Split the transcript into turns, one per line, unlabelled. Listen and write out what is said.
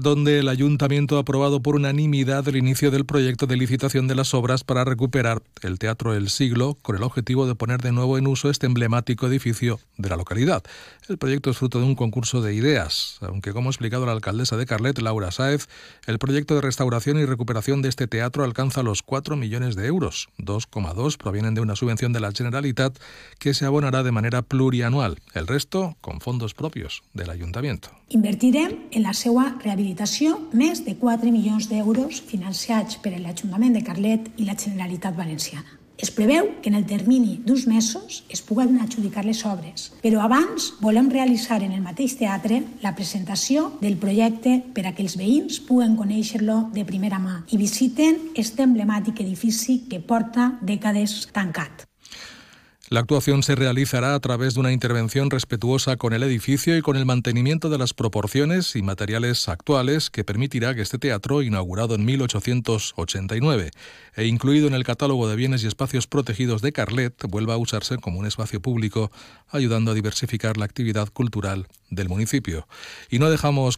donde el ayuntamiento ha aprobado por unanimidad el inicio del proyecto de licitación de las obras para recuperar el Teatro del Siglo con el objetivo de poner de nuevo en uso este emblemático edificio de la localidad. El proyecto es fruto de un concurso de ideas, aunque como ha explicado la alcaldesa de Carlet, Laura Sáez, el proyecto de restauración y recuperación de este teatro alcanza los 4 millones de euros. 2,2 provienen de una subvención de la Generalitat que se abonará de manera plurianual, el resto con fondos propios del ayuntamiento.
Invertirem en la seva rehabilitació més de 4 milions d'euros financiats per l'Ajuntament de Carlet i la Generalitat Valenciana. Es preveu que en el termini d'uns mesos es puguen adjudicar les obres, però abans volem realitzar en el mateix teatre la presentació del projecte per a que els veïns puguen conèixer-lo de primera mà i visiten este emblemàtic edifici que porta dècades tancat.
La actuación se realizará a través de una intervención respetuosa con el edificio y con el mantenimiento de las proporciones y materiales actuales que permitirá que este teatro, inaugurado en 1889 e incluido en el catálogo de bienes y espacios protegidos de Carlet, vuelva a usarse como un espacio público, ayudando a diversificar la actividad cultural del municipio. Y no dejamos